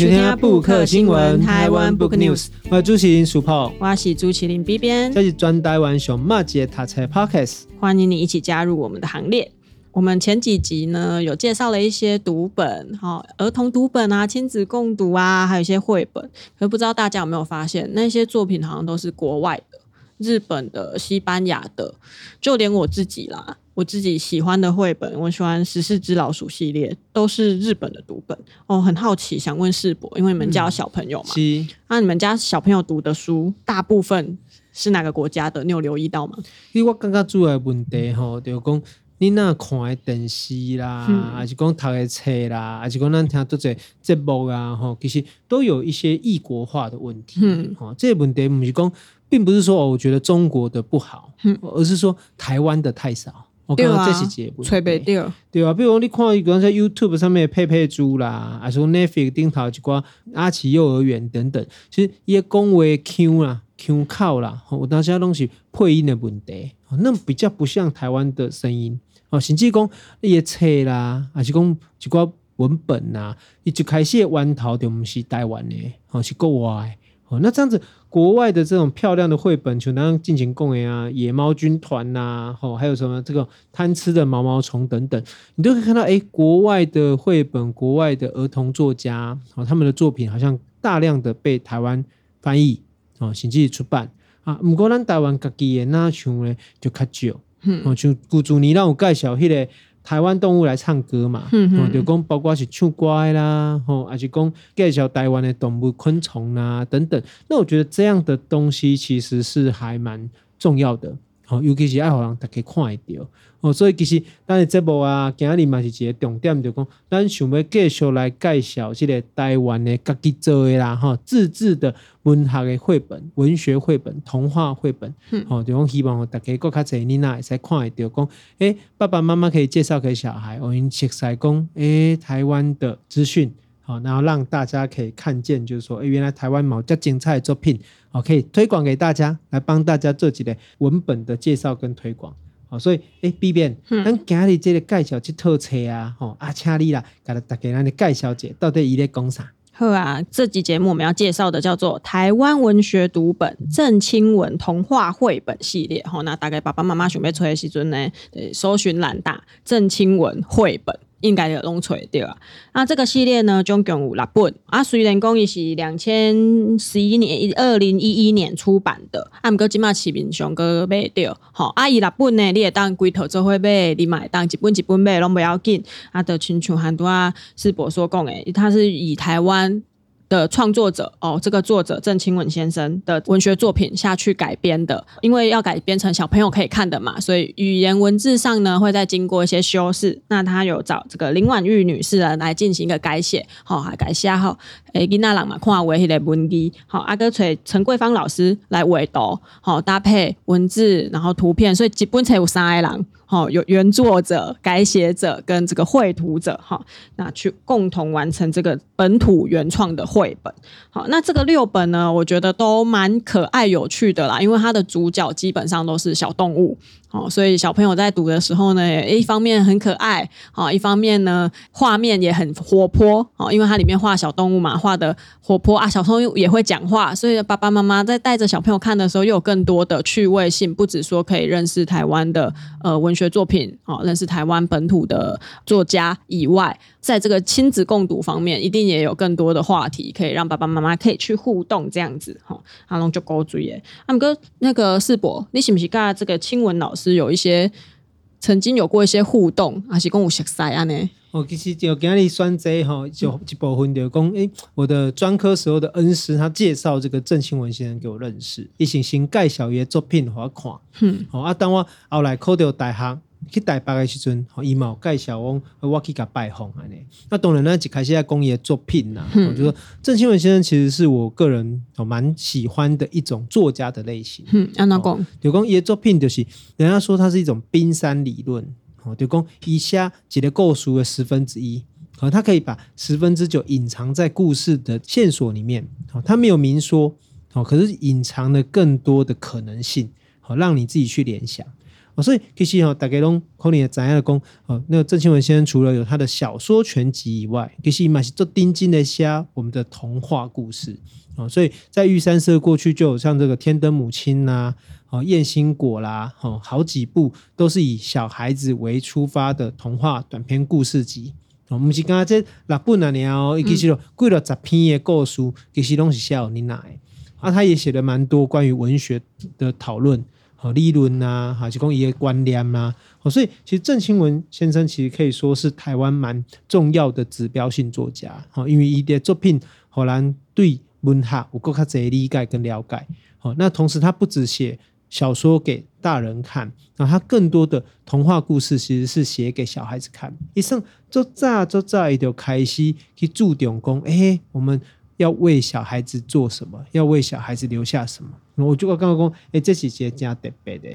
收听布克新闻台湾 Book News，我是主持人苏泡，我是主持人 B 边，这是专台湾熊麻吉读册 Podcast，欢迎你一起加入我们的行列。我们前几集呢有介绍了一些读本，哈，儿童读本啊，亲子共读啊，还有一些绘本。可不知道大家有没有发现，那些作品好像都是国外的，日本的、西班牙的，就连我自己啦。我自己喜欢的绘本，我喜欢《十四只老鼠》系列，都是日本的读本。哦，很好奇，想问世博，因为你们家有小朋友嘛？是。那、啊、你们家小朋友读的书，大部分是哪个国家的？你有留意到吗？因为我刚刚主要的问题吼，就讲你那看的电视啦，还、嗯、是讲读的册啦，还是讲咱听多些节目啊，吼，其实都有一些异国化的问题。嗯，好，这个问题不是讲，并不是说我觉得中国的不好，嗯、而是说台湾的太少。对啊，这是节目，吹对对啊，比如说你看一个在 YouTube 上面的佩佩猪啦，还是 Netflix 顶头一挂阿奇幼儿园等等，其实也讲话 Q 啦、Q 口啦，我当时东西配音的问题，那比较不像台湾的声音哦，甚至讲那些册啦，还是讲一挂文本呐，一开始源头就不是台湾的，哦是国外。哦，那这样子，国外的这种漂亮的绘本，就那样进行供演啊，野猫军团呐、啊，哦，还有什么这个贪吃的毛毛虫等等，你都可以看到，哎，国外的绘本，国外的儿童作家，哦，他们的作品好像大量的被台湾翻译，哦，甚至出版啊。不过咱台湾自己的那像呢，就较少，嗯，哦，像古竹你让我介绍迄个。台湾动物来唱歌嘛，嗯哼，就讲包括是唱歌啦，吼，还是讲介绍台湾的动物、昆虫啊等等。那我觉得这样的东西其实是还蛮重要的。哦，尤其是爱互人，逐家看会到哦，所以其实咱的节目啊，今日嘛是一个重点，就讲咱想要继续来介绍这个台湾的家己做的啦，哈，自制的文学的绘本、文学绘本、童话绘本，哦、嗯，就讲希望大家更加侪囡仔会使看会到，讲，诶，爸爸妈妈可以介绍给小孩，我因熟悉讲，诶，台湾的资讯。好，然后让大家可以看见，就是说，哎，原来台湾某家精彩的作品，好，可以推广给大家，来帮大家做几个文本的介绍跟推广。好，所以，哎，B 边，咱今日这个介绍这套册啊，吼，啊，请你啦，给大家来介绍一下，到底伊咧讲啥？好啊，这集节目我们要介绍的叫做《台湾文学读本郑清文童话绘本系列》。吼，那大概爸爸妈妈准备出来时阵呢，搜寻栏打郑清文绘本。应该有弄错对吧？那这个系列呢，总共有六本啊。虽然讲伊是两千十一年、二零一一年出版的，啊，毋过即马市面上阁买着，吼，啊，伊六本呢，你会当规套做伙买，你会当一本一本买拢袂要紧，啊，著亲像很多啊，世博所讲诶，他是以台湾。的创作者哦，这个作者郑清文先生的文学作品下去改编的，因为要改编成小朋友可以看的嘛，所以语言文字上呢会再经过一些修饰。那他有找这个林婉玉女士来进行一个改写，好，还改写好，诶，囡仔人嘛看为迄个文字，好，阿哥找陈桂芳老师来绘图，好，搭配文字然后图片，所以基本才有三个人。好，有原作者、改写者跟这个绘图者，哈，那去共同完成这个本土原创的绘本。好，那这个六本呢，我觉得都蛮可爱有趣的啦，因为它的主角基本上都是小动物。哦，所以小朋友在读的时候呢，一方面很可爱哦，一方面呢画面也很活泼，哦，因为它里面画小动物嘛，画的活泼啊，小朋友也会讲话，所以爸爸妈妈在带着小朋友看的时候，又有更多的趣味性，不止说可以认识台湾的呃文学作品，哦，认识台湾本土的作家以外，在这个亲子共读方面，一定也有更多的话题可以让爸爸妈妈可以去互动，这样子，哈，阿龙就勾追耶，阿姆哥那个世博，你是不是跟这个清文老师？有一些曾经有过一些互动，还是跟我熟悉啊呢？哦，其实就今日选这哈，就一部分就讲，哎，我的专科时候的恩师，他介绍这个郑清文先生给我认识，一行行盖小爷作品给我看，嗯，好啊，当我后来考到大学。去台北的时阵，伊嘛有介绍我，我去甲拜访。那当然呢，一开始在公爷作品呐，我就说郑清文先生其实是我个人哦蛮喜欢的一种作家的类型。嗯，安怎讲？就讲伊的作品就是，人家说它是一种冰山理论。哦，就讲以下几个故事的十分之一，哦，他可以把十分之九隐藏在故事的线索里面。哦，他没有明说，哦，可是隐藏了更多的可能性，好让你自己去联想。哦，所以其实哦，大家拢可能也知影的讲哦，那个郑清文先生除了有他的小说全集以外，其实嘛是做丁金的虾我们的童话故事哦，所以在玉山社过去就有像这个天灯母亲呐、啊，哦燕心果啦，哦好几部都是以小孩子为出发的童话短篇故事集。我们是刚刚这六本啊，然后其实有几了十篇的故事，其实拢是写给你奶啊，他也写了蛮多关于文学的讨论。好理论呐，哈，就讲一些观念呐，好，所以其实郑清文先生其实可以说是台湾蛮重要的指标性作家，好，因为伊的作品，好让对文学有更加多理解跟了解，好，那同时他不只写小说给大人看，那他更多的童话故事其实是写给小孩子看，一生做早做早伊就开始去注重讲，哎、欸，我们。要为小孩子做什么？要为小孩子留下什么？我就刚刚说，哎，这是一个加特别的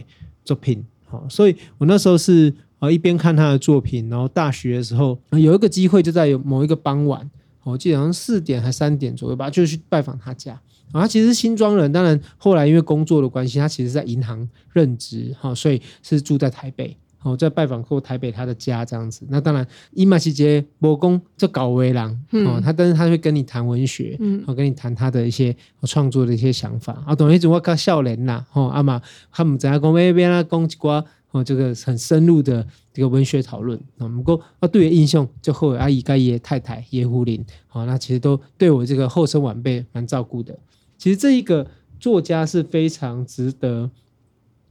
作品，好，所以我那时候是呃一边看他的作品，然后大学的时候有一个机会，就在有某一个傍晚，我记得好像四点还三点左右吧，就去拜访他家。啊，他其实是新庄人，当然后来因为工作的关系，他其实在银行任职，哈，所以是住在台北。哦，在拜访过台北他的家这样子，那当然伊玛西杰伯公这搞为郎哦，他但是他会跟你谈文学，嗯，跟你谈他的一些创作的一些想法啊，等于种我较少年呐，哦，阿妈他们在讲那边啦，讲一寡哦，这个很深入的这个文学讨论啊，不过啊，对印象就后阿姨盖爷太太叶胡林，好，那其实都对我这个后生晚辈蛮照顾的。其实这一个作家是非常值得。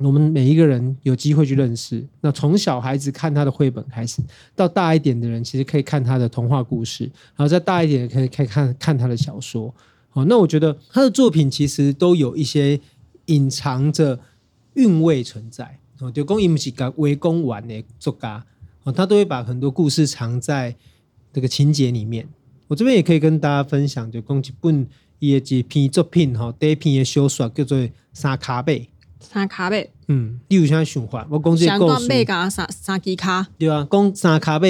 我们每一个人有机会去认识。那从小孩子看他的绘本开始，到大一点的人，其实可以看他的童话故事，然后再大一点可以可以看看他的小说。哦，那我觉得他的作品其实都有一些隐藏着韵味存在。哦，就讲伊不是个围攻完的作家，哦，他都会把很多故事藏在这个情节里面。我这边也可以跟大家分享，就讲一本伊的几篇作品，哈，第一篇的小说叫做《三卡贝》。三脚马，嗯，你有啥想法？我讲这个故事。马甲三三支骹，对啊，讲三脚马，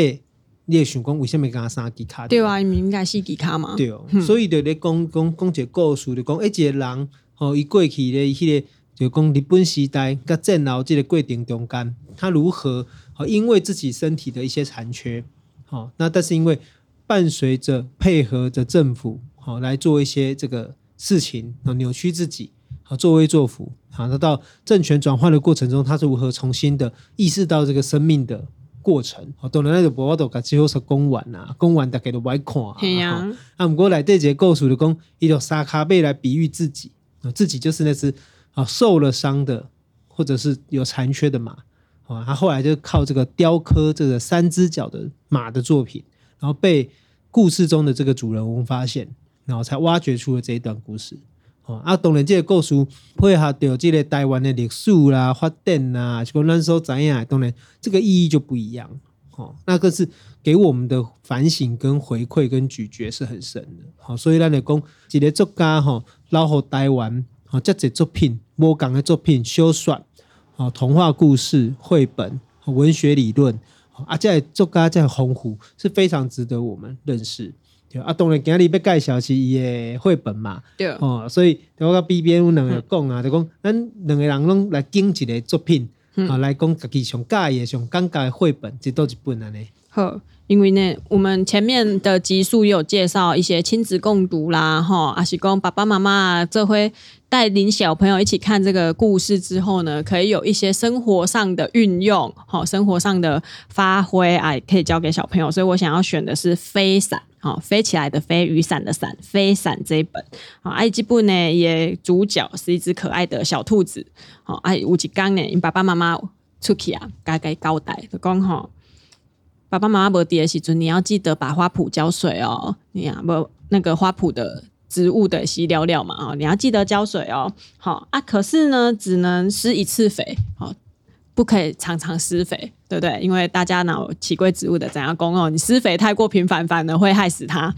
你也想讲为什么讲三支骹？对啊，因为应该是支骹嘛。对哦，嗯、所以就咧讲讲讲一个故事，就讲一个人，吼，伊过去咧，迄个就讲日本时代甲战后这个过程中间，他如何，吼，因为自己身体的一些残缺，好，那但是因为伴随着配合着政府，好来做一些这个事情，扭曲自己。好，作威作福。好，那到政权转换的过程中，他是如何重新的意识到这个生命的过程？好，当然那个博瓦多卡最后是公完呐，公完大家都不爱看。对呀、啊。啊，不过来这节故事的讲，伊用沙卡贝来比喻自己啊，自己就是那只啊受了伤的，或者是有残缺的马。啊，他后来就靠这个雕刻这个三只脚的马的作品，然后被故事中的这个主人翁发现，然后才挖掘出了这一段故事。哦，啊，当然，这个故事配合着这个台湾的历史啦、发展啦，就跟咱所知影，当然这个意义就不一样。哦，那个是给我们的反省、跟回馈、跟咀嚼是很深的。好，所以咱来讲，一个作家哈，老好台湾，好，这些作品，无共的作品，小说，哦，童话故事、绘本、文学理论，啊，这作家这丰富，是非常值得我们认识。啊，当然今日要介绍是伊的绘本嘛，对，哦，所以我甲 B B 有两个讲啊，就讲咱两个人拢来拣一个作品，啊、嗯，来讲家己上喜意、上感觉的绘本，这都一本安尼。好，因为呢，我们前面的集数也有介绍一些亲子共读啦，哈，啊是讲爸爸妈妈这回带领小朋友一起看这个故事之后呢，可以有一些生活上的运用，好，生活上的发挥啊，可以教给小朋友。所以我想要选的是飞伞。好，飞起来的飞，雨伞的伞，飞伞这一本。好，埃及部呢也主角是一只可爱的小兔子。好，哎，吴吉刚呢，因爸爸妈妈出去啊，该该交代就讲吼，爸爸妈妈无伫的时阵，你要记得把花圃浇水哦。你啊，不那个花圃的植物的洗了了嘛，哦，你要记得浇水哦。好啊，可是呢，只能施一次肥。好。不可以常常施肥，对不对？因为大家脑起贵植物的怎样讲哦，你施肥太过频繁，反而会害死它。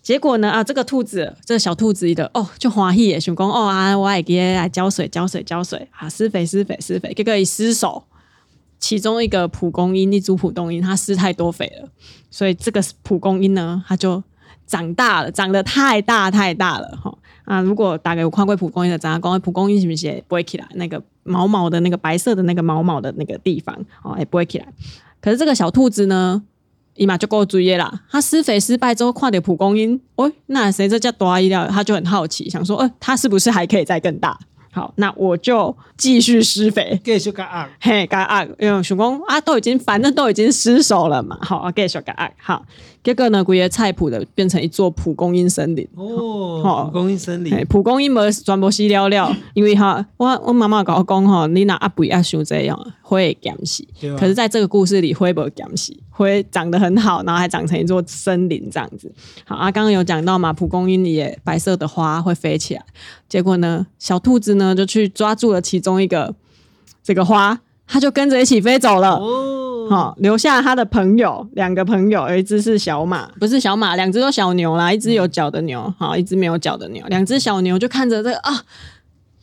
结果呢啊，这个兔子，这个小兔子的哦，就欢喜也想讲哦啊，我也给来浇水，浇水，浇水啊，施肥，施肥，施肥，结果一失手，其中一个蒲公英，一株蒲公英，它施太多肥了，所以这个蒲公英呢，它就长大了，长得太大太大了哈啊！如果大概有看过蒲公英的，怎样讲？蒲公英是不是不会起来？那个毛毛的那个白色的那个毛毛的那个地方哦，也不会起来。可是这个小兔子呢，伊嘛就够注意啦。它施肥失败之后，看到蒲公英，哦，那谁这叫大意料？他就很好奇，想说，呃，它是不是还可以再更大？好，那我就继续施肥，继续加压，嘿，加压，因为想讲啊，都已经反正都已经失手了嘛，好，继续加压，好。结果呢，规个菜圃的变成一座蒲公英森林哦，蒲公英森林，蒲公英没全部死了了，因为哈，我我妈妈跟我讲哈，你那阿不要想这样，会减死。可是在这个故事里，会不会减死？会长得很好，然后还长成一座森林这样子。好啊，刚刚有讲到嘛，蒲公英里也白色的花会飞起来。结果呢，小兔子呢就去抓住了其中一个这个花，它就跟着一起飞走了。哦好，留下他的朋友，两个朋友，有一只是小马，不是小马，两只都小牛啦，一只有脚的牛，好，一只没有脚的牛，两只小牛就看着这个啊，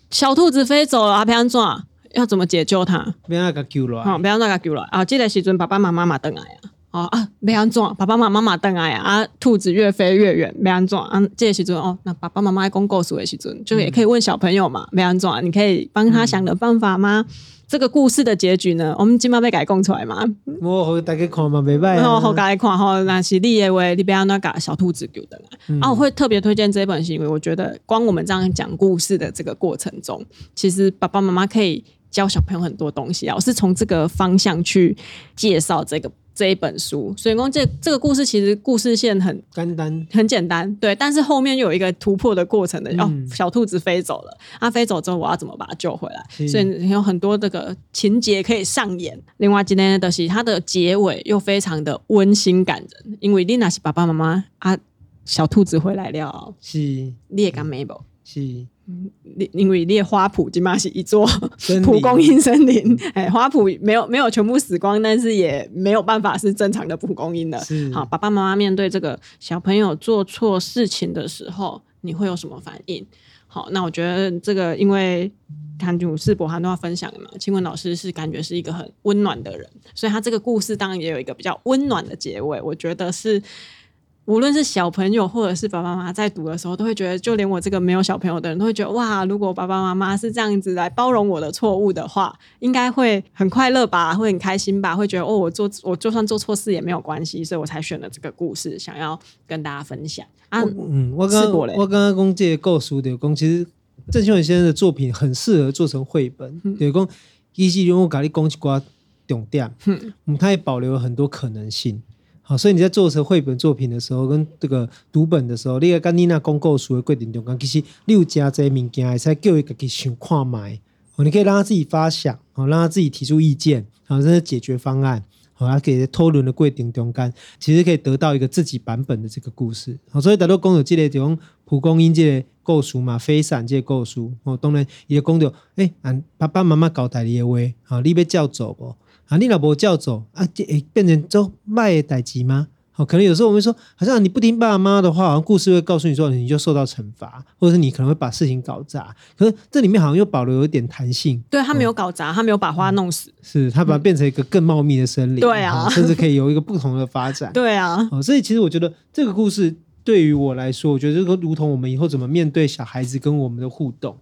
小兔子飞走了，啊，要怎么要怎么解救它？不要那个救了，好，不要那个救了。啊！记得时阵爸爸妈妈嘛等来啊，哦啊，不要怎爸爸妈妈嘛等来啊，兔子越飞越远，不要怎啊？这个时阵哦，那爸爸妈妈在讲故事的时阵，就也可以问小朋友嘛，不要怎你可以帮他想个办法吗？嗯这个故事的结局呢，我们今晚被改供出来嘛？我好大家看嘛，没办法。然后好大家看哈，那是你以为你不要那个小兔子丢的、嗯、啊？我会特别推荐这本，是因为我觉得光我们这样讲故事的这个过程中，其实爸爸妈妈可以教小朋友很多东西啊。我是从这个方向去介绍这个。这一本书，所以说这这个故事其实故事线很简单，很简单，对。但是后面又有一个突破的过程的，哦，小兔子飞走了，它飞走之后，我要怎么把它救回来？所以有很多这个情节可以上演。另外今天的是它的结尾又非常的温馨感人，因为丽娜是爸爸妈妈啊，小兔子回来了，是你也敢没不？是。因为列花圃起码是一座蒲公英森林，哎，花圃没有没有全部死光，但是也没有办法是正常的蒲公英的。好，爸爸妈妈面对这个小朋友做错事情的时候，你会有什么反应？好，那我觉得这个因为谭主世博涵都要分享的嘛，青文老师是感觉是一个很温暖的人，所以他这个故事当然也有一个比较温暖的结尾，我觉得是。无论是小朋友或者是爸爸妈妈在读的时候，都会觉得，就连我这个没有小朋友的人都会觉得，哇，如果爸爸妈妈是这样子来包容我的错误的话，应该会很快乐吧，会很开心吧，会觉得哦，我做我就算做错事也没有关系，所以我才选了这个故事，想要跟大家分享。啊，嗯，我刚刚我刚刚讲这个故事的讲，其实郑清文先生的作品很适合做成绘本，对，讲一是因为我跟你讲一寡重点，嗯，他也保留了很多可能性。好，所以你在做成绘本作品的时候，跟这个读本的时候，你要跟你那讲故事的过程中间，其实你有加这些物件，才叫伊自己想看卖。哦，你可以让他自己发想，哦，让他自己提出意见，好，这是解决方案。好，他给讨论的过程中间，其实可以得到一个自己版本的这个故事。好，所以大多讲有这个这种蒲公英这个故事嘛，飞伞这个故事。哦，当然也讲到，哎，俺爸爸妈妈交代你的话，好，你要照做不？啊，你老婆叫走啊，就诶变成做卖的代志吗？好，可能有时候我们会说，好像你不听爸爸妈妈的话，好像故事会告诉你说，你就受到惩罚，或者是你可能会把事情搞砸。可是这里面好像又保留有一点弹性。对，他没有搞砸，他没有把花弄死，是他把它变成一个更茂密的森林。对啊，甚至可以有一个不同的发展。对啊，哦所以其实我觉得这个故事对于我来说，我觉得这个如同我们以后怎么面对小孩子跟我们的互动。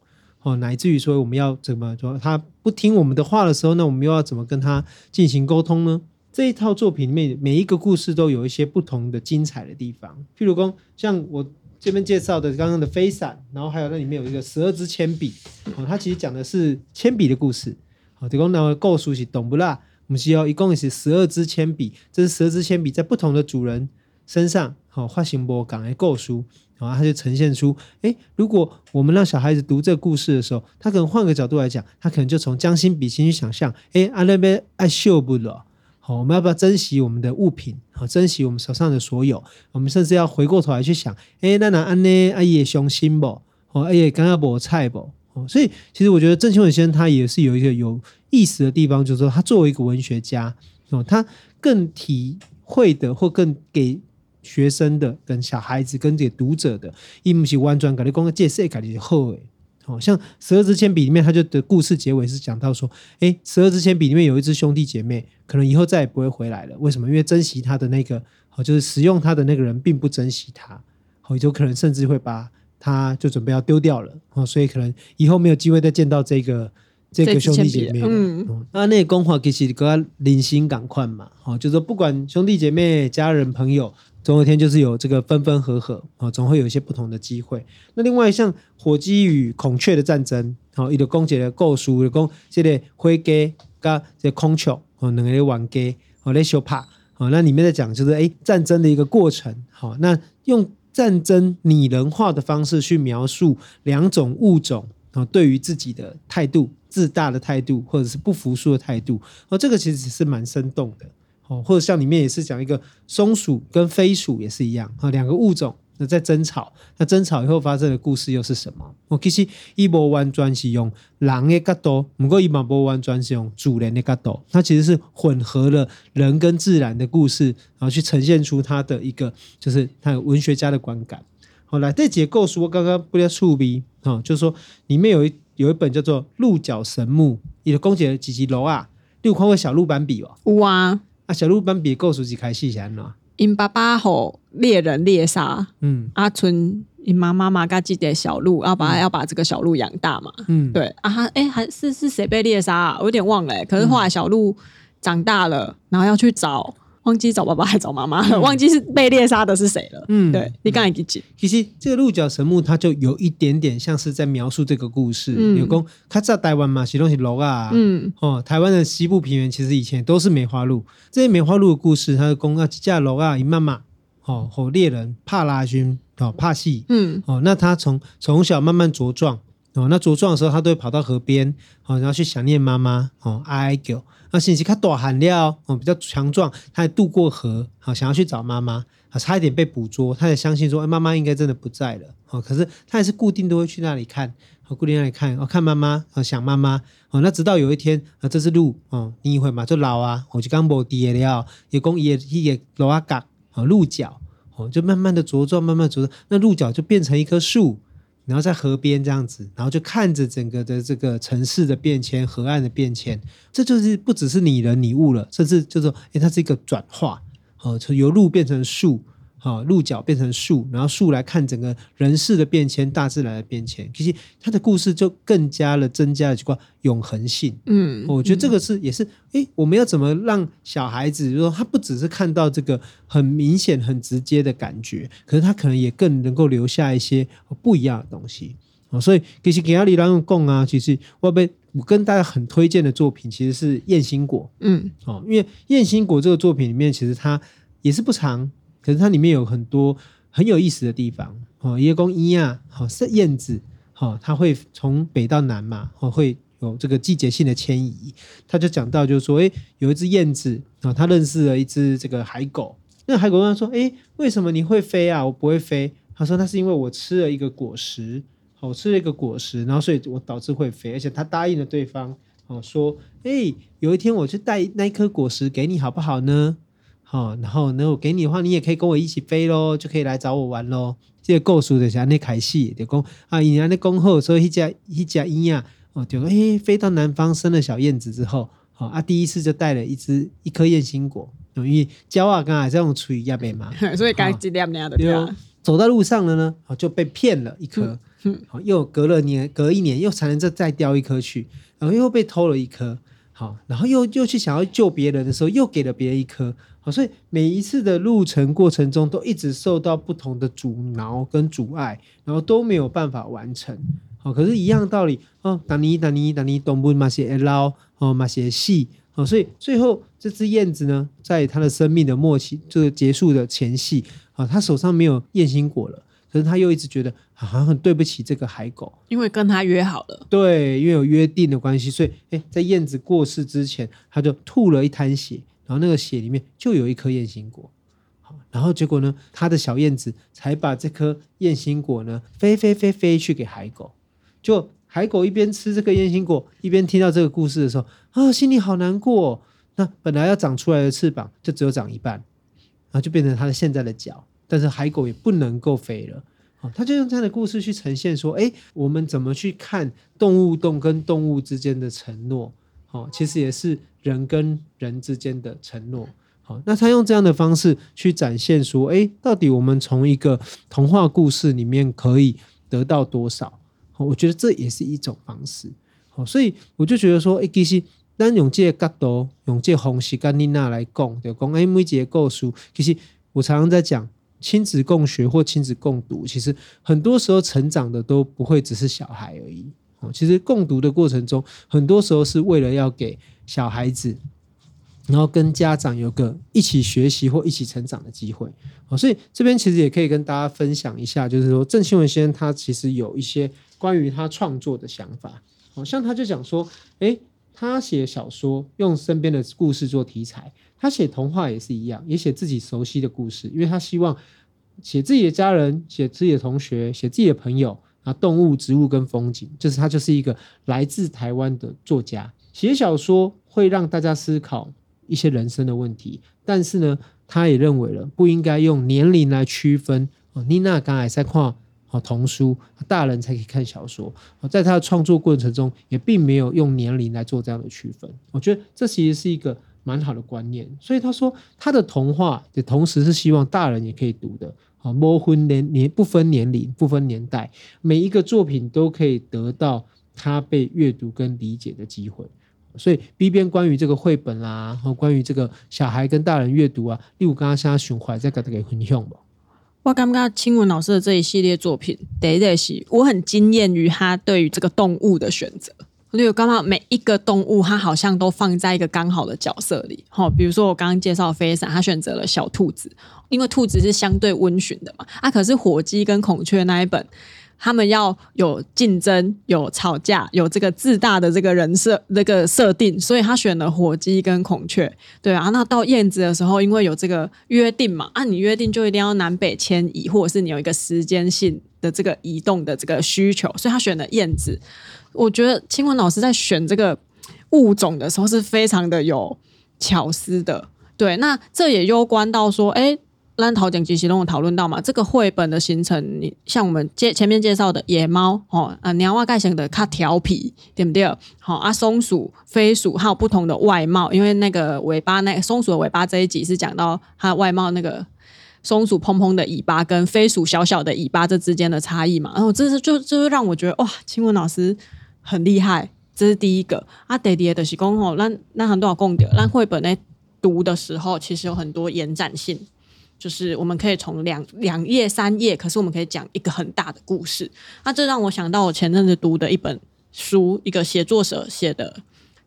哦，乃至于说我们要怎么说，他不听我们的话的时候，那我们又要怎么跟他进行沟通呢？这一套作品里面每一个故事都有一些不同的精彩的地方。譬如说，像我这边介绍的刚刚的飞伞，然后还有那里面有一个十二支铅笔，哦，它其实讲的是铅笔的故事。好，提供那个故事是懂不啦？我们需要一共是十二支铅笔，这是十二支铅笔在不同的主人身上，好，发生波感来构书。然后他就呈现出，诶，如果我们让小孩子读这个故事的时候，他可能换个角度来讲，他可能就从将心比心去想象，诶，阿那边爱秀不了，好，我们要不要珍惜我们的物品，好，珍惜我们手上的所有，我们甚至要回过头来去想，诶，那那安呢，阿爷伤心不？哦，阿也刚刚无菜不？哦，所以其实我觉得郑清文先生他也是有一个有意思的地方，就是说他作为一个文学家，哦，他更体会的或更给。学生的跟小孩子跟这个读者的，伊不是完全跟你讲个介绍，感觉好诶。好像十二支铅笔里面，他就的故事结尾是讲到说，诶，十二支铅笔里面有一支兄弟姐妹，可能以后再也不会回来了。为什么？因为珍惜他的那个，好，就是使用他的那个人并不珍惜他，好，有可能甚至会把他就准备要丢掉了。哦，所以可能以后没有机会再见到这个这个兄弟姐妹，嗯，那那个讲话其实跟零星感快嘛，好，就是说不管兄弟姐妹、家人、朋友，总有一天就是有这个分分合合，哦，总会有一些不同的机会。那另外像火鸡与孔雀的战争，哦，一个公姐的构书，有讲这个灰鸡跟这孔雀，哦，两个玩鸡，哦，来相拍，哦，那里面在讲就是哎战争的一个过程，好，那用战争拟人化的方式去描述两种物种。啊，对于自己的态度、自大的态度，或者是不服输的态度，哦，这个其实是蛮生动的，哦，或者像里面也是讲一个松鼠跟飞鼠也是一样，啊，两个物种那在争吵，那争吵以后发生的故事又是什么？哦，其实伊无完全是用狼的角度，不过伊嘛无完全是用主人的角度，它其实是混合了人跟自然的故事，然后去呈现出它的一个，就是它有文学家的观感。好，来这节构书我刚刚不要触笔，啊，就是说里面有一有一本叫做《鹿角神木》，你的公姐几级楼啊？你有看过小鹿斑比哦？有啊，啊，小鹿斑比故事一开始是安怎？因爸爸吼猎人猎杀，嗯，阿春因妈妈嘛噶记得小鹿，要把要把这个小鹿养大嘛，嗯，对啊，哎、欸，还是是谁被猎杀啊？我有点忘了、欸，可是后来小鹿长大了，然后要去找。忘记找爸爸还找妈妈了，忘记是被猎杀的是谁了。嗯，对，你刚才记记。其实这个鹿角神木，它就有一点点像是在描述这个故事。嗯，有讲，他在台湾嘛，写东西鹿啊。嗯，哦，台湾的西部平原其实以前都是梅花鹿。这些梅花鹿的故事，它的公啊，这鹿啊，一妈妈哦，和猎人怕拉军哦，怕戏。嗯，哦，那他从从小慢慢茁壮哦，那茁壮的时候，他都会跑到河边哦，然后去想念妈妈哦，哀哀叫。那信息他多喊料哦，比较强壮，他还渡过河，好想要去找妈妈，啊，差一点被捕捉，他也相信说，哎，妈妈应该真的不在了，哦，可是他还是固定都会去那里看，哦，固定那里看，哦，看妈妈，哦，想妈妈，哦，那直到有一天，啊，这只鹿，哦，你一会嘛，就老啊，我就刚无地了，也讲也也老啊嘎，哦，鹿角，哦，就慢慢的茁壮，慢慢茁壮，那鹿角就变成一棵树。然后在河边这样子，然后就看着整个的这个城市的变迁、河岸的变迁，这就是不只是拟人拟物了，甚至就是说，诶，它是一个转化，哦，从由路变成树。好，鹿角变成树，然后树来看整个人世的变迁，大自然的变迁。其实它的故事就更加的增加了这块永恒性。嗯，我觉得这个是也是，诶，我们要怎么让小孩子，就是说他不只是看到这个很明显、很直接的感觉，可是他可能也更能够留下一些不一样的东西。哦，所以其实给阿里郎用供啊，其实我被我跟大家很推荐的作品，其实是《燕心果》。嗯，哦，因为《燕心果》这个作品里面，其实它也是不长。可是它里面有很多很有意思的地方哦，叶公一啊，好是燕子，好，它会从北到南嘛，哦，会有这个季节性的迁移。他就讲到，就是说，诶，有一只燕子啊，他认识了一只这个海狗。那海狗问他说，诶，为什么你会飞啊？我不会飞。他说，那是因为我吃了一个果实，好，吃了一个果实，然后所以我导致会飞。而且他答应了对方，哦，说，诶，有一天我去带那一颗果实给你，好不好呢？好，然后呢，我给你的话，你也可以跟我一起飞喽，就可以来找我玩喽。这个故事就是安尼开始，就讲啊，因为安尼讲好，所以一家一家鹰啊，哦，就诶飞到南方生了小燕子之后，好啊，第一次就带了一只一颗燕心果，因为鸟啊，刚才这种处于亚北嘛，所以刚几点那样的对吧？走到路上了呢，哦，就被骗了一颗，好，又隔了年，隔一年又才能再再叼一颗去，然后又被偷了一颗，好，然后又又去想要救别人的时候，又给了别人一颗。所以每一次的路程过程中，都一直受到不同的阻挠跟阻碍，然后都没有办法完成。好，可是，一样道理哦，当你当你当你东部马些捞哦，马些细哦，所以最后这只燕子呢，在它的生命的末期，这个结束的前夕啊，它手上没有燕心果了，可是它又一直觉得好像很对不起这个海狗，因为跟他约好了，对，因为有约定的关系，所以诶，在燕子过世之前，他就吐了一滩血。然后那个血里面就有一颗燕心果，好，然后结果呢，他的小燕子才把这颗燕心果呢飞飞飞飞去给海狗，就海狗一边吃这个燕心果，一边听到这个故事的时候，啊，心里好难过。那本来要长出来的翅膀就只有长一半，然后就变成它的现在的脚，但是海狗也不能够飞了。好，他就用这样的故事去呈现说，哎，我们怎么去看动物动跟动物之间的承诺？好，其实也是。人跟人之间的承诺，好，那他用这样的方式去展现说，诶，到底我们从一个童话故事里面可以得到多少？我觉得这也是一种方式。好，所以我就觉得说，哎，其实咱用这个角度，用这个方式跟妮娜来讲，就讲哎，每一个故事，其实我常常在讲亲子共学或亲子共读，其实很多时候成长的都不会只是小孩而已。哦，其实共读的过程中，很多时候是为了要给小孩子，然后跟家长有个一起学习或一起成长的机会。哦，所以这边其实也可以跟大家分享一下，就是说郑清文先生他其实有一些关于他创作的想法。好像他就讲说，诶，他写小说用身边的故事做题材，他写童话也是一样，也写自己熟悉的故事，因为他希望写自己的家人，写自己的同学，写自己的朋友。啊，动物、植物跟风景，就是他就是一个来自台湾的作家，写小说会让大家思考一些人生的问题，但是呢，他也认为了不应该用年龄来区分。哦，妮娜刚才在看童书，大人才可以看小说。在他的创作过程中，也并没有用年龄来做这样的区分。我觉得这其实是一个蛮好的观念。所以他说，他的童话也同时是希望大人也可以读的。啊，不分年年不分年龄不分年代，每一个作品都可以得到他被阅读跟理解的机会。所以 B 边关于这个绘本啦，和关于这个小孩跟大人阅读啊，例如刚刚现在循环再给大家分享吧。我刚刚清文老师的这一系列作品，第一是我很惊艳于他对于这个动物的选择。例如刚刚每一个动物，它好像都放在一个刚好的角色里。好，比如说我刚刚介绍飞伞，他选择了小兔子。因为兔子是相对温驯的嘛，啊，可是火鸡跟孔雀那一本，他们要有竞争、有吵架、有这个自大的这个人设那个设定，所以他选了火鸡跟孔雀，对啊。那到燕子的时候，因为有这个约定嘛，啊，你约定就一定要南北迁移，或者是你有一个时间性的这个移动的这个需求，所以他选了燕子。我觉得清文老师在选这个物种的时候是非常的有巧思的，对。那这也攸关到说，哎。兰桃讲及其中有讨论到嘛，这个绘本的形成，你像我们介前面介绍的野猫哦，啊，鸟蛙盖型的它调皮，对不对？好啊，松鼠、飞鼠还有不同的外貌，因为那个尾巴，那松鼠的尾巴这一集是讲到它外貌，那个松鼠蓬蓬的尾巴跟飞鼠小小的尾巴这之间的差异嘛。然后这是就就是让我觉得哇，清文老师很厉害，这是第一个啊。第二的是讲吼，那那很多共点，那绘本呢读的时候其实有很多延展性。就是我们可以从两两页三页，可是我们可以讲一个很大的故事。那这让我想到我前阵子读的一本书，一个写作者写的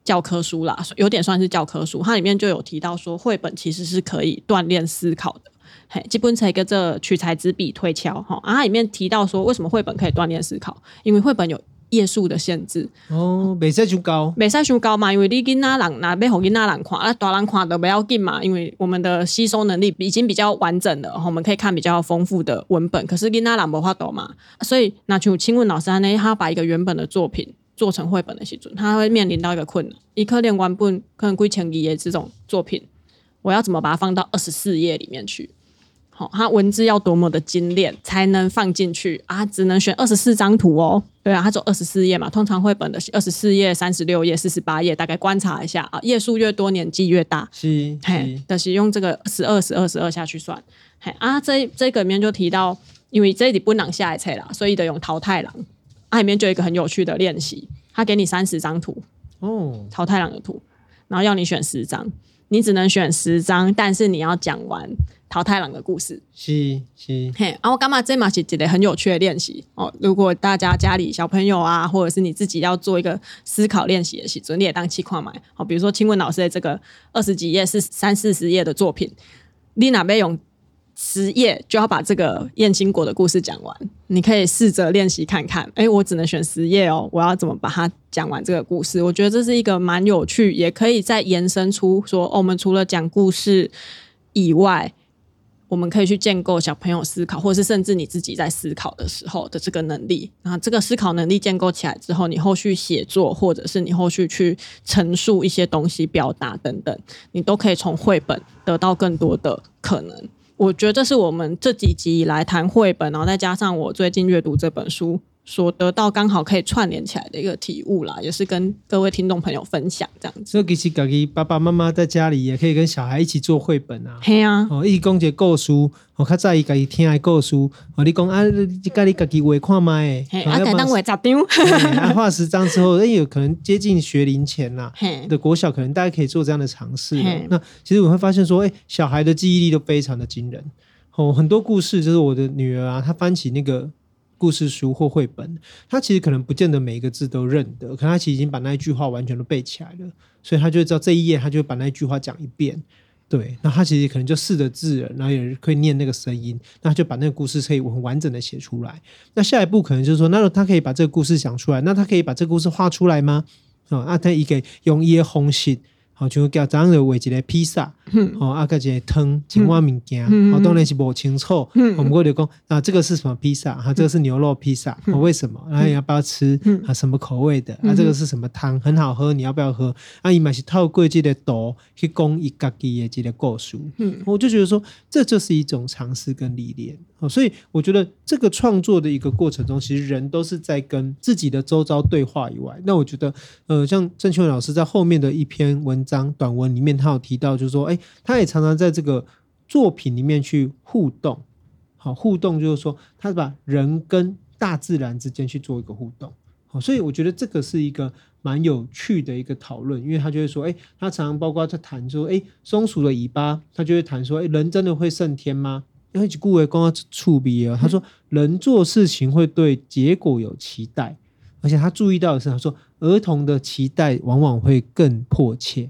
教科书啦，有点算是教科书。它里面就有提到说，绘本其实是可以锻炼思考的。嘿，基本一个这取材之笔推敲哈。啊，它里面提到说，为什么绘本可以锻炼思考？因为绘本有。页数的限制哦，没使太高，没使太高嘛，因为你囡仔人那要给囡仔人看，那，大人看都不要紧嘛，因为我们的吸收能力已经比较完整了，我们可以看比较丰富的文本。可是囡仔人无法度嘛，所以那就清文老师呢，他把一个原本的作品做成绘本的时阵，他会面临到一个困难，一颗连完本可能几千页的这种作品，我要怎么把它放到二十四页里面去？好，它文字要多么的精炼才能放进去啊？只能选二十四张图哦。对啊，它走二十四页嘛，通常绘本的二十四页、三十六页、四十八页，大概观察一下啊，页数越多，年纪越大。是，嘿，但是用这个十二、十二、十二下去算。嘿啊，这这个里面就提到，因为这里不能下一册啦，所以得用淘汰郎。啊，里面就有一个很有趣的练习，他给你三十张图哦，淘汰郎的图，然后要你选十张，你只能选十张，但是你要讲完。桃太郎的故事是是嘿，然后干嘛这嘛是一个很有趣的练习哦。如果大家家里小朋友啊，或者是你自己要做一个思考练习的时候，你也当气矿买好。比如说清文老师的这个二十几页是三四十页的作品，你哪边用十页就要把这个燕青果的故事讲完？你可以试着练习看看。哎，我只能选十页哦，我要怎么把它讲完这个故事？我觉得这是一个蛮有趣，也可以再延伸出说，哦，我们除了讲故事以外。我们可以去建构小朋友思考，或者是甚至你自己在思考的时候的这个能力。那这个思考能力建构起来之后，你后续写作，或者是你后续去陈述一些东西、表达等等，你都可以从绘本得到更多的可能。我觉得这是我们这几集以来谈绘本，然后再加上我最近阅读这本书所得到刚好可以串联起来的一个体悟啦，也是跟各位听众朋友分享这样子。所以其实家己爸爸妈妈在家里也可以跟小孩一起做绘本啊。嘿啊，哦，一起讲一个故事，我较在意家己听的故事。哦，你讲啊，你家你家己画看卖。嘿，啊，简单画十张。啊，画十张之后，哎，有可能接近学龄前啦。嘿，的国小可能大家可以做这样的尝试。那其实我会发现说，哎，小孩的记忆力都非常的惊人。哦，很多故事就是我的女儿啊，她翻起那个。故事书或绘本，他其实可能不见得每一个字都认得，可能他其实已经把那一句话完全都背起来了，所以他就知道这一页，他就把那一句话讲一遍。对，那他其实可能就识得字，然后也可以念那个声音，那就把那个故事可以很完整的写出来。那下一步可能就是说，那他可以把这个故事讲出来，那他可以把这个故事画出来吗？啊、哦，那他一个用一个方式。好，像叫这样的画一个披萨，哦，啊个一个汤，青蛙物件，哦，当然是不清楚。我们过来讲啊，这个是什么披萨？哈，这个是牛肉披萨。哦，为什么？啊，你要不要吃？啊，什么口味的？啊，这个是什么汤？很好喝，你要不要喝？啊，伊嘛是透过这个图去讲伊家己的这个故事。嗯，我就觉得说，这就是一种尝试跟历练。哦，所以我觉得这个创作的一个过程中，其实人都是在跟自己的周遭对话以外。那我觉得，呃，像郑秋文老师在后面的一篇文章。章短文里面，他有提到，就是说，哎，他也常常在这个作品里面去互动，好，互动就是说，他把人跟大自然之间去做一个互动，好，所以我觉得这个是一个蛮有趣的一个讨论，因为他就会说，哎，他常常包括在谈说，哎，松鼠的尾巴，他就会谈说，哎，人真的会胜天吗？因为顾维光要触笔啊，他说，人做事情会对结果有期待，而且他注意到的是，他说，儿童的期待往往会更迫切。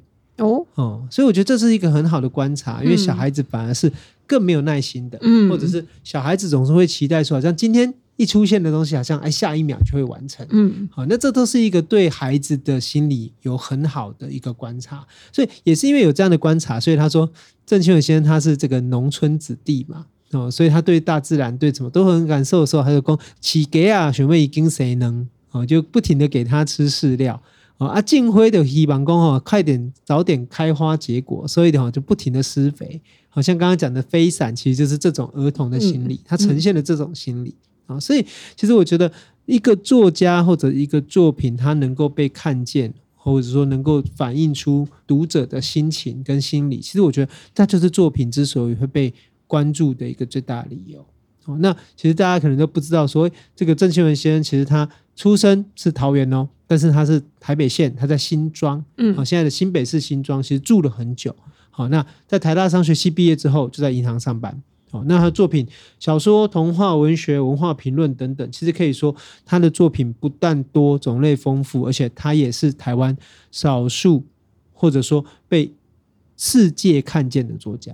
哦哦，所以我觉得这是一个很好的观察，因为小孩子反而是更没有耐心的，嗯，或者是小孩子总是会期待说，好像今天一出现的东西，好像哎下一秒就会完成，嗯，好，那这都是一个对孩子的心理有很好的一个观察，所以也是因为有这样的观察，所以他说郑清文先生他是这个农村子弟嘛，哦，所以他对大自然对什么都很感受的时候，他就讲起给啊，选妹已经谁能？哦，就不停的给他吃饲料。啊，进辉的希望讲快点早点开花结果，所以的话就不停的施肥。好像刚刚讲的飞伞，其实就是这种儿童的心理，它呈现了这种心理啊。所以其实我觉得，一个作家或者一个作品，它能够被看见，或者说能够反映出读者的心情跟心理，其实我觉得，那就是作品之所以会被关注的一个最大理由。哦，那其实大家可能都不知道，说这个郑清文先生其实他出生是桃园哦。但是他是台北县，他在新庄，嗯，好，现在的新北市新庄，其实住了很久，好，那在台大商学系毕业之后，就在银行上班，好，那他的作品、小说、童话、文学、文化评论等等，其实可以说他的作品不但多、种类丰富，而且他也是台湾少数或者说被世界看见的作家。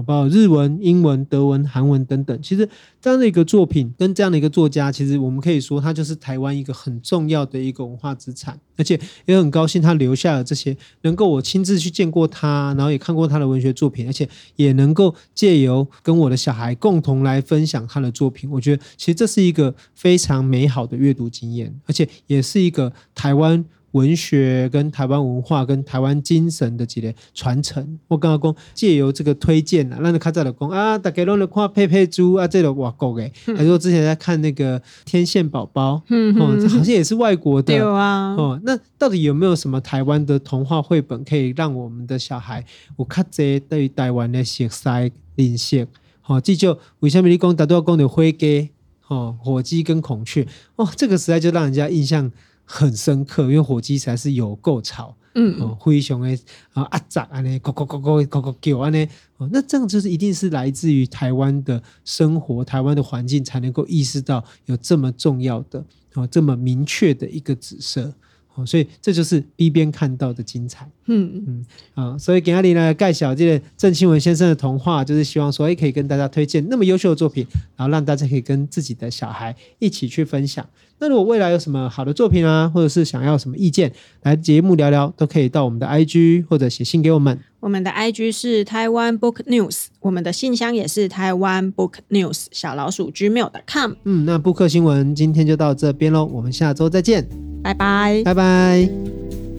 包括日文、英文、德文、韩文等等，其实这样的一个作品跟这样的一个作家，其实我们可以说，他就是台湾一个很重要的一个文化资产，而且也很高兴他留下了这些，能够我亲自去见过他，然后也看过他的文学作品，而且也能够借由跟我的小孩共同来分享他的作品，我觉得其实这是一个非常美好的阅读经验，而且也是一个台湾。文学跟台湾文化跟台湾精神的几个传承，我刚刚讲借由这个推荐啊，让你看在了讲啊，大家拢在看佩佩猪啊，这个外国诶，还是说之前在看那个天线宝宝，嗯，哦，这好像也是外国的，有啊，哦，那到底有没有什么台湾的童话绘本可以让我们的小孩有较侪对于台湾的熟悉认识？好，这就为什么你讲大多讲的灰鸡，哦，火鸡跟孔雀，哦，这个实在就让人家印象。很深刻，因为火鸡实在是有够吵，嗯，哦，灰熊诶，啊阿杂啊呢，咕咕咕咕咕咕叫啊呢，哦，那这样就是一定是来自于台湾的生活，台湾的环境才能够意识到有这么重要的，哦，这么明确的一个紫色。哦，所以这就是 B 边看到的精彩。嗯嗯，啊，所以给阿里呢盖小这个郑清文先生的童话，就是希望说，哎，可以跟大家推荐那么优秀的作品，然后让大家可以跟自己的小孩一起去分享。那如果未来有什么好的作品啊，或者是想要什么意见，来节目聊聊，都可以到我们的 IG 或者写信给我们。我们的 IG 是台湾 Book News，我们的信箱也是台湾 Book News 小老鼠 Gmail.com。嗯，那布克新闻今天就到这边喽，我们下周再见。拜拜，拜拜。